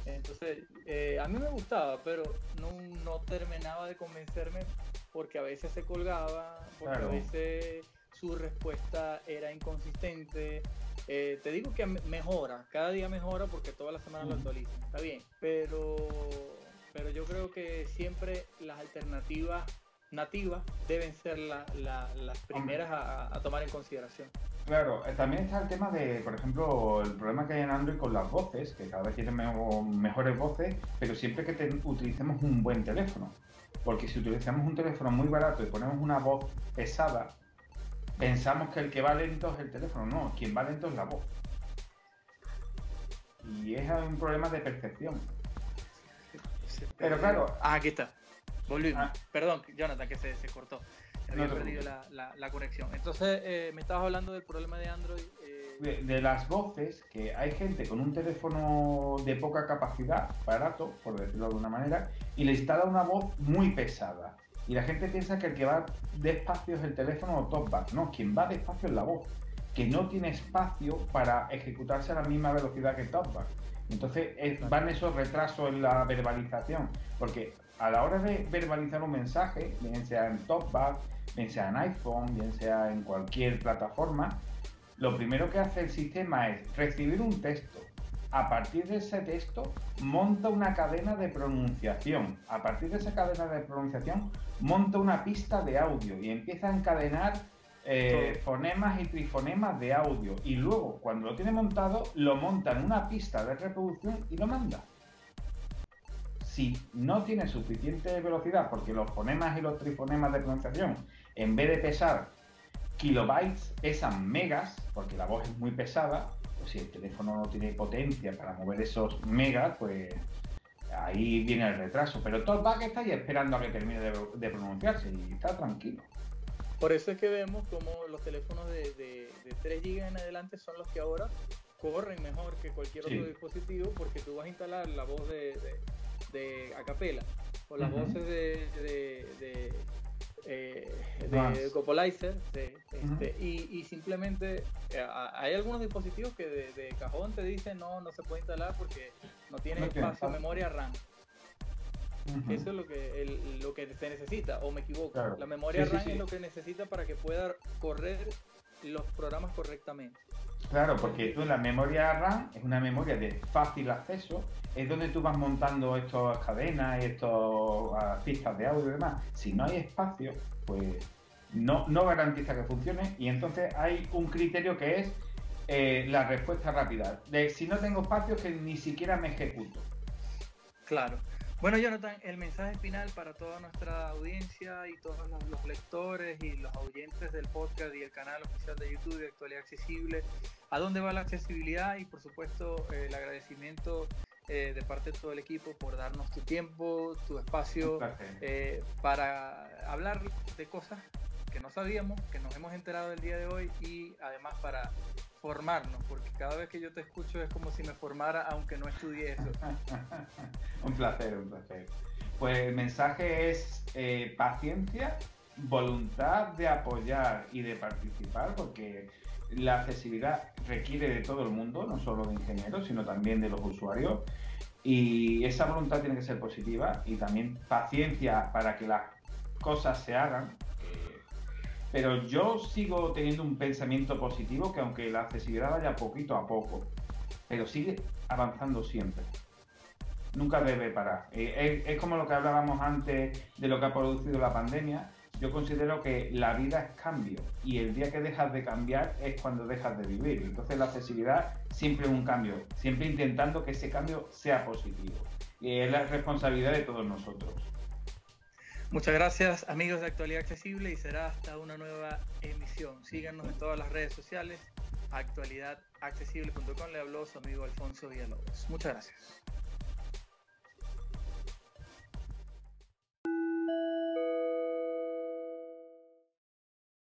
Entonces eh, a mí me gustaba, pero no, no, terminaba de convencerme porque a veces se colgaba, porque a veces su respuesta era inconsistente, eh, te digo que mejora, cada día mejora porque todas las semanas lo actualizan, está bien, pero, pero yo creo que siempre las alternativas nativas deben ser las primeras a, tomar en consideración. Claro, eh, también está el tema de, por ejemplo, el problema que hay en Android con las voces, que cada vez tienen mejores voces, pero siempre que utilicemos un buen teléfono. Porque si utilizamos un teléfono muy barato y ponemos una voz pesada, pensamos que el que va lento es el teléfono, no, quien va lento es la voz. Y es un problema de percepción. Pero claro. Ah, aquí está. Volvimos. Ah. Perdón, Jonathan, que se, cortó. Había perdido la, la, conexión. Entonces, eh, me estabas hablando del problema de Android. Eh, de, las voces, que hay gente con un teléfono de poca capacidad, barato, por decirlo de alguna manera, y le instala una voz muy pesada. Y la gente piensa que el que va despacio es el teléfono o TopBack. No, quien va despacio es la voz, que no tiene espacio para ejecutarse a la misma velocidad que TopBack. Entonces van esos retrasos en la verbalización, porque a la hora de verbalizar un mensaje, bien sea en TopBack, bien sea en iPhone, bien sea en cualquier plataforma, lo primero que hace el sistema es recibir un texto, a partir de ese texto monta una cadena de pronunciación. A partir de esa cadena de pronunciación monta una pista de audio y empieza a encadenar eh, fonemas y trifonemas de audio. Y luego, cuando lo tiene montado, lo monta en una pista de reproducción y lo manda. Si no tiene suficiente velocidad, porque los fonemas y los trifonemas de pronunciación, en vez de pesar kilobytes, pesan megas, porque la voz es muy pesada, pues si el teléfono no tiene potencia para mover esos megas, pues ahí viene el retraso. Pero todo que está ahí esperando a que termine de, pronunciarse y está tranquilo. Por eso es que vemos como los teléfonos de, 3 GB en adelante son los que ahora corren mejor que cualquier otro dispositivo porque tú vas a instalar la voz de, de, acapela o las voces de, eh, de Copolizer este, y, simplemente eh, hay algunos dispositivos que de, cajón te dicen no, no se puede instalar porque no tiene espacio, memoria RAM. Eso es lo que, lo que se necesita, o me equivoco. La memoria RAM es lo que necesita para que pueda correr los programas correctamente. Claro, porque tú la memoria RAM es una memoria de fácil acceso, es donde tú vas montando estas cadenas y estas pistas de audio y demás. Si no hay espacio, pues no, no garantiza que funcione y entonces hay un criterio que es eh, la respuesta rápida. De si no tengo espacio, que ni siquiera me ejecuto. Claro. Bueno, Jonathan, el mensaje final para toda nuestra audiencia y todos los, lectores y los oyentes del podcast y el canal oficial de YouTube de Actualidad Accesible. ¿A dónde va la accesibilidad? Y por supuesto, el agradecimiento eh, de parte de todo el equipo por darnos tu tiempo, tu espacio eh, para hablar de cosas que no sabíamos, que nos hemos enterado el día de hoy y además para formarnos, porque cada vez que yo te escucho es como si me formara aunque no estudié eso. un placer, un placer. Pues el mensaje es eh, paciencia, voluntad de apoyar y de participar, porque la accesibilidad requiere de todo el mundo, no solo de ingenieros, sino también de los usuarios. Y esa voluntad tiene que ser positiva y también paciencia para que las cosas se hagan, pero yo sigo teniendo un pensamiento positivo que aunque la accesibilidad vaya poquito a poco, pero sigue avanzando siempre. Nunca debe parar. Eh, es, como lo que hablábamos antes de lo que ha producido la pandemia. Yo considero que la vida es cambio y el día que dejas de cambiar es cuando dejas de vivir. Entonces la accesibilidad siempre es un cambio, siempre intentando que ese cambio sea positivo. Es la responsabilidad de todos nosotros. Muchas gracias amigos de Actualidad Accesible y será hasta una nueva emisión. Síganos en todas las redes sociales. Actualidadaccesible.com le habló su amigo Alfonso Villalobos. Muchas gracias.